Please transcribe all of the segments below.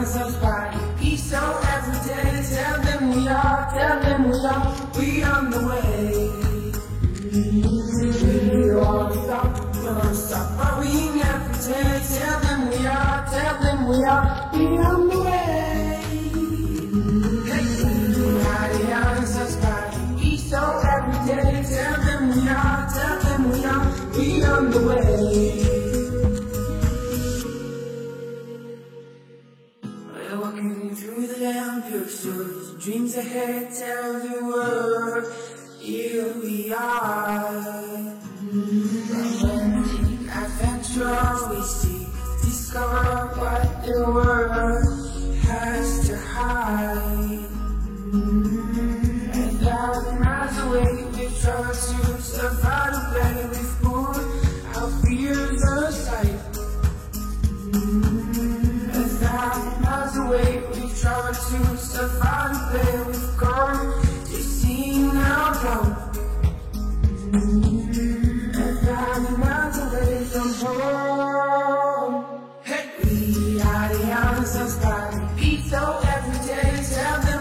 and subscribe. Peace so every day. Tell them we are, tell them we are, we on the way. We won't stop, won't stop. Are we every day? Tell them we are, tell them we are, we on the way. Tell them we are, tell them we are, we on the way. Walking through the damn pictures, dreams ahead, tell the world, here we are. Romantic adventure, we seek, discover what the world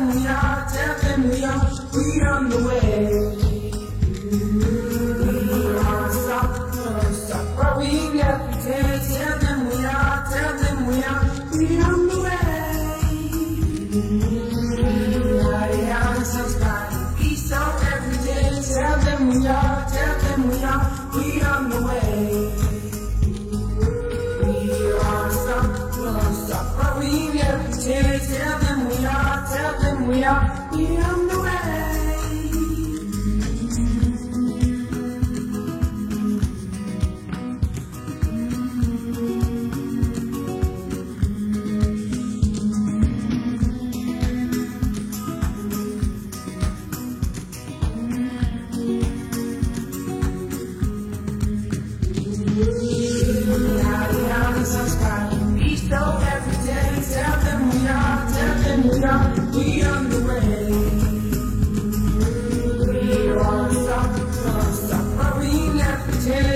them we are, tell them we are, we on the way. We are stop, won't stop, day. Tell them we are, tell them we are, we on the way. We are the. Peace out every day. Tell them we are, tell them we are, we on the way. We are, on the way.